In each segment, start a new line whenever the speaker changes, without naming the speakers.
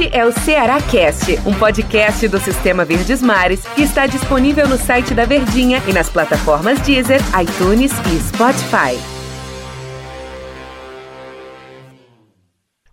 Este é o Ceará Cast, um podcast do Sistema Verdes Mares que está disponível no site da Verdinha e nas plataformas Deezer, iTunes e Spotify.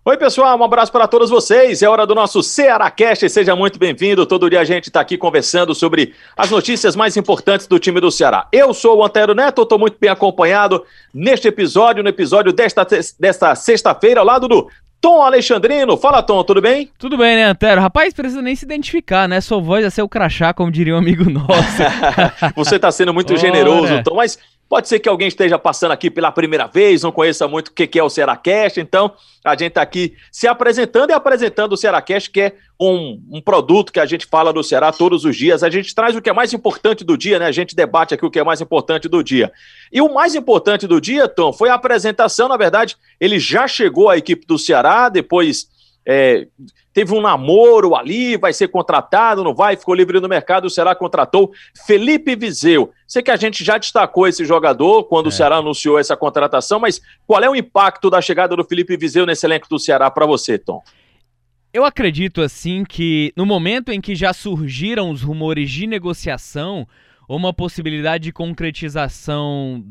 Oi, pessoal, um abraço para todos vocês. É hora do nosso Ceará Cast. Seja muito bem-vindo. Todo dia a gente está aqui conversando sobre as notícias mais importantes do time do Ceará. Eu sou o Antero Neto, estou muito bem acompanhado neste episódio, no episódio desta, desta sexta-feira, ao lado do Tom Alexandrino. Fala, Tom, tudo bem?
Tudo bem, né, Antero? Rapaz, precisa nem se identificar, né? Sua voz é ser o crachá, como diria um amigo nosso.
Você está sendo muito Ora. generoso, Tom, mas Pode ser que alguém esteja passando aqui pela primeira vez, não conheça muito o que é o Cearacast, então a gente está aqui se apresentando e apresentando o Cearacast, que é um, um, produto que a gente fala do Ceará todos os dias. A gente traz o que é mais importante do dia, né? A gente debate aqui o que é mais importante do dia. E o mais importante do dia, Tom, foi a apresentação, na verdade, ele já chegou à equipe do Ceará, depois é, teve um namoro ali, vai ser contratado, não vai, ficou livre no mercado, o Ceará contratou Felipe Vizeu. Sei que a gente já destacou esse jogador quando é. o Ceará anunciou essa contratação, mas qual é o impacto da chegada do Felipe Vizeu nesse elenco do Ceará para você, Tom?
Eu acredito assim que no momento em que já surgiram os rumores de negociação, uma possibilidade de concretização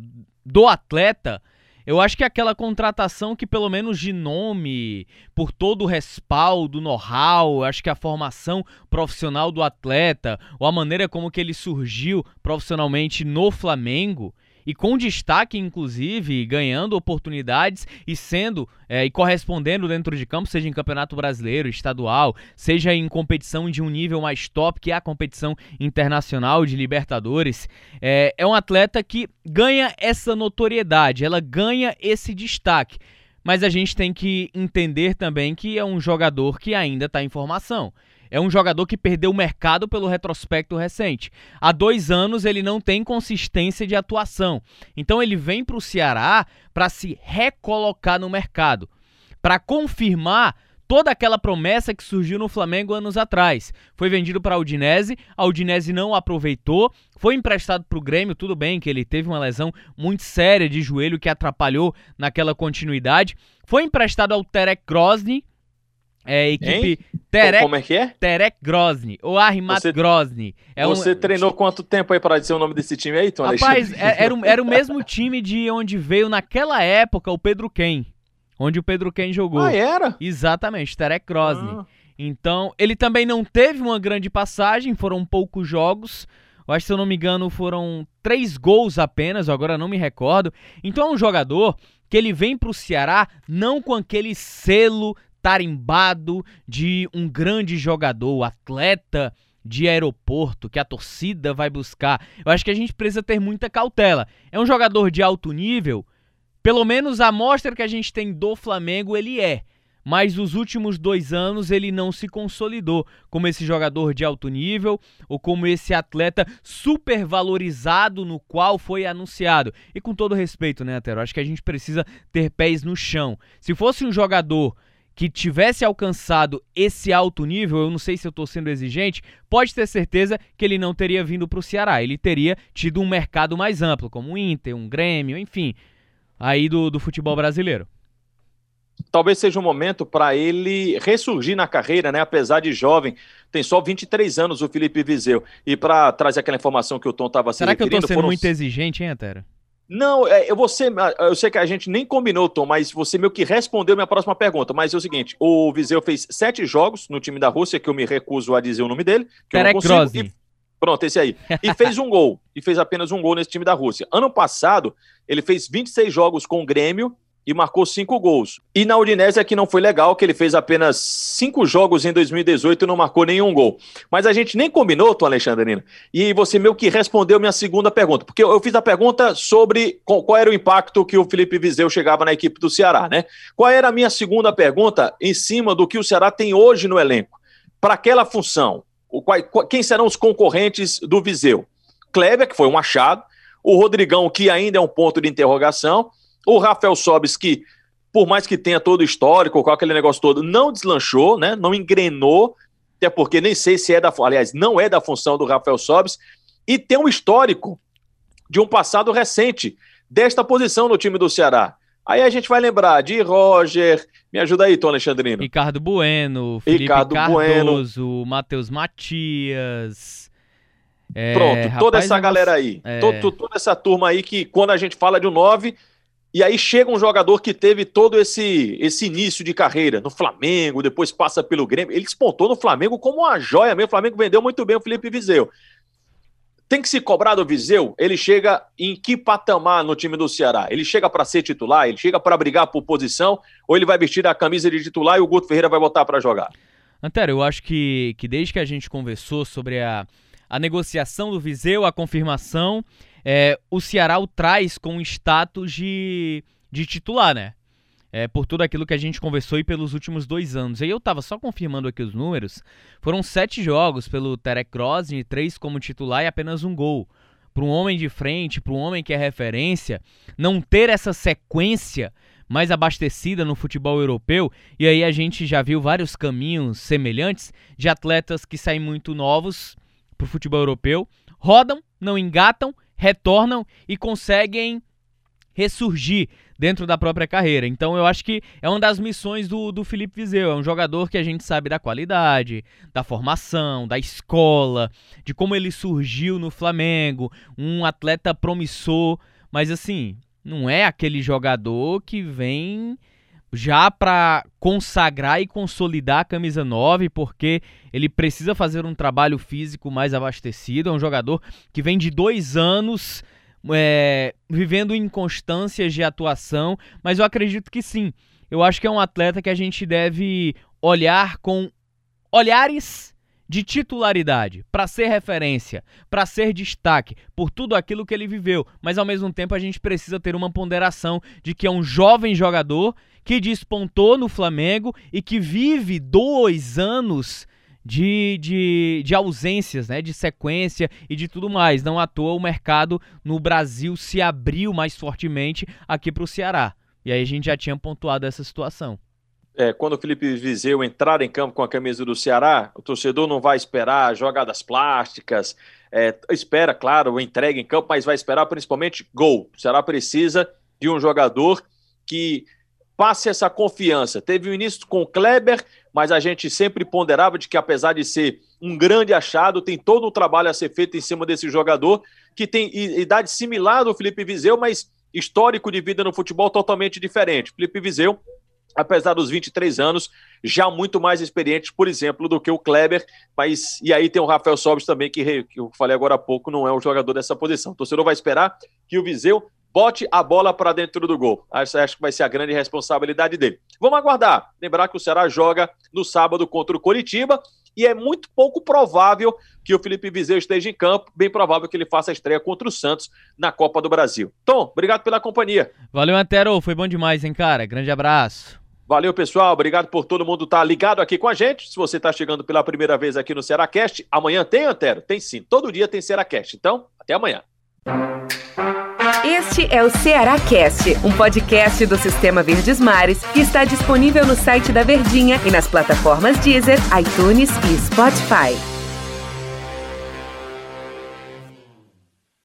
do atleta, eu acho que aquela contratação que, pelo menos de nome, por todo o respaldo, know-how, acho que a formação profissional do atleta, ou a maneira como que ele surgiu profissionalmente no Flamengo, e com destaque, inclusive, ganhando oportunidades e sendo é, e correspondendo dentro de campo, seja em campeonato brasileiro, estadual, seja em competição de um nível mais top, que é a competição internacional de Libertadores. É, é um atleta que ganha essa notoriedade, ela ganha esse destaque. Mas a gente tem que entender também que é um jogador que ainda está em formação. É um jogador que perdeu o mercado pelo retrospecto recente. Há dois anos ele não tem consistência de atuação. Então ele vem para o Ceará para se recolocar no mercado, para confirmar toda aquela promessa que surgiu no Flamengo anos atrás. Foi vendido para a Udinese, a Udinese não aproveitou, foi emprestado para o Grêmio, tudo bem que ele teve uma lesão muito séria de joelho que atrapalhou naquela continuidade. Foi emprestado ao Terek Grozny, é, equipe hein?
Terek, Como é que é?
Terek Grozny, ou Armat você, Grozny.
É você um... treinou quanto tempo aí para dizer o nome desse time aí, Tom
Rapaz, é, era, era o mesmo time de onde veio naquela época o Pedro Ken, onde o Pedro Ken jogou.
Ah, era?
Exatamente, Terek Grozny. Ah. Então, ele também não teve uma grande passagem, foram poucos jogos. Eu acho que, se eu não me engano, foram três gols apenas, agora não me recordo. Então é um jogador que ele vem para o Ceará não com aquele selo tarimbado de um grande jogador, atleta de aeroporto que a torcida vai buscar. Eu acho que a gente precisa ter muita cautela. É um jogador de alto nível, pelo menos a amostra que a gente tem do Flamengo ele é. Mas nos últimos dois anos ele não se consolidou como esse jogador de alto nível ou como esse atleta super valorizado no qual foi anunciado. E com todo respeito, né, Atero? Acho que a gente precisa ter pés no chão. Se fosse um jogador que tivesse alcançado esse alto nível, eu não sei se eu estou sendo exigente, pode ter certeza que ele não teria vindo para o Ceará. Ele teria tido um mercado mais amplo, como um Inter, um Grêmio, enfim, aí do, do futebol brasileiro.
Talvez seja um momento para ele ressurgir na carreira, né? Apesar de jovem, tem só 23 anos o Felipe Vizeu. E para trazer aquela informação que o Tom estava
se Será que eu estou sendo foram... muito exigente, hein, Antero?
Não, é, eu, você, eu sei que a gente nem combinou, Tom, mas você meio que respondeu minha próxima pergunta. Mas é o seguinte: o Viseu fez sete jogos no time da Rússia, que eu me recuso a dizer o nome dele.
Grozny.
Pronto, esse aí. E fez um gol. E fez apenas um gol nesse time da Rússia. Ano passado, ele fez 26 jogos com o Grêmio e marcou cinco gols. E na Udinese aqui não foi legal, que ele fez apenas cinco jogos em 2018 e não marcou nenhum gol. Mas a gente nem combinou, Tom Alexandrina, e você meio que respondeu minha segunda pergunta, porque eu fiz a pergunta sobre qual era o impacto que o Felipe Vizeu chegava na equipe do Ceará, né? Qual era a minha segunda pergunta em cima do que o Ceará tem hoje no elenco? Para aquela função, quem serão os concorrentes do Viseu? Kleber, que foi um achado, o Rodrigão, que ainda é um ponto de interrogação, o Rafael Sobis, que por mais que tenha todo o histórico, com aquele negócio todo, não deslanchou, né? não engrenou, até porque nem sei se é da. Aliás, não é da função do Rafael Sobis, e tem um histórico de um passado recente desta posição no time do Ceará. Aí a gente vai lembrar de Roger, me ajuda aí, Tom Alexandrino.
Ricardo Bueno, Felipe Ricardo Cardoso, bueno. Matheus Matias.
É, Pronto, rapaz, toda essa galera aí, é... todo, toda essa turma aí que quando a gente fala de um 9, e aí chega um jogador que teve todo esse, esse início de carreira no Flamengo, depois passa pelo Grêmio. Ele despontou no Flamengo como uma joia mesmo. O Flamengo vendeu muito bem o Felipe Vizeu. Tem que se cobrar do Viseu? Ele chega em que patamar no time do Ceará? Ele chega para ser titular? Ele chega para brigar por posição? Ou ele vai vestir a camisa de titular e o Guto Ferreira vai botar para jogar?
Antero, eu acho que, que desde que a gente conversou sobre a, a negociação do Viseu, a confirmação, é, o Ceará o traz com status de, de titular, né? é, por tudo aquilo que a gente conversou e pelos últimos dois anos. E eu tava só confirmando aqui os números. Foram sete jogos pelo Terek três como titular e apenas um gol. Para um homem de frente, para um homem que é referência, não ter essa sequência mais abastecida no futebol europeu, e aí a gente já viu vários caminhos semelhantes de atletas que saem muito novos para o futebol europeu, rodam, não engatam, retornam e conseguem ressurgir dentro da própria carreira. Então eu acho que é uma das missões do, do Felipe Vizeu. É um jogador que a gente sabe da qualidade, da formação, da escola, de como ele surgiu no Flamengo, um atleta promissor, mas assim, não é aquele jogador que vem já para consagrar e consolidar a camisa 9, porque ele precisa fazer um trabalho físico mais abastecido. É um jogador que vem de dois anos é, vivendo inconstâncias de atuação, mas eu acredito que sim. Eu acho que é um atleta que a gente deve olhar com olhares de titularidade, para ser referência, para ser destaque por tudo aquilo que ele viveu, mas ao mesmo tempo a gente precisa ter uma ponderação de que é um jovem jogador que despontou no Flamengo e que vive dois anos de, de, de ausências, né, de sequência e de tudo mais. Não à toa o mercado no Brasil se abriu mais fortemente aqui para o Ceará. E aí a gente já tinha pontuado essa situação.
É, quando o Felipe Vizeu entrar em campo com a camisa do Ceará, o torcedor não vai esperar jogadas plásticas, é, espera, claro, entrega em campo, mas vai esperar principalmente gol. O Ceará precisa de um jogador que passe essa confiança. Teve o início com o Kleber, mas a gente sempre ponderava de que, apesar de ser um grande achado, tem todo o trabalho a ser feito em cima desse jogador, que tem idade similar do Felipe Vizeu, mas histórico de vida no futebol totalmente diferente. Felipe Vizeu, apesar dos 23 anos, já muito mais experiente, por exemplo, do que o Kleber, mas e aí tem o Rafael Sobis também, que, que eu falei agora há pouco, não é um jogador dessa posição. O torcedor vai esperar que o Viseu bote a bola para dentro do gol. Acho, acho que vai ser a grande responsabilidade dele. Vamos aguardar. Lembrar que o Ceará joga no sábado contra o Coritiba e é muito pouco provável que o Felipe Vizeu esteja em campo. Bem provável que ele faça a estreia contra o Santos na Copa do Brasil. Tom, obrigado pela companhia.
Valeu, Antero. Foi bom demais, hein, cara? Grande abraço.
Valeu, pessoal. Obrigado por todo mundo estar tá ligado aqui com a gente. Se você está chegando pela primeira vez aqui no Cearacast, amanhã tem, Antero? Tem sim. Todo dia tem Cearacast. Então, até amanhã.
Este é o Ceará Cast, um podcast do Sistema Verdes Mares que está disponível no site da Verdinha e nas plataformas Deezer, iTunes e Spotify.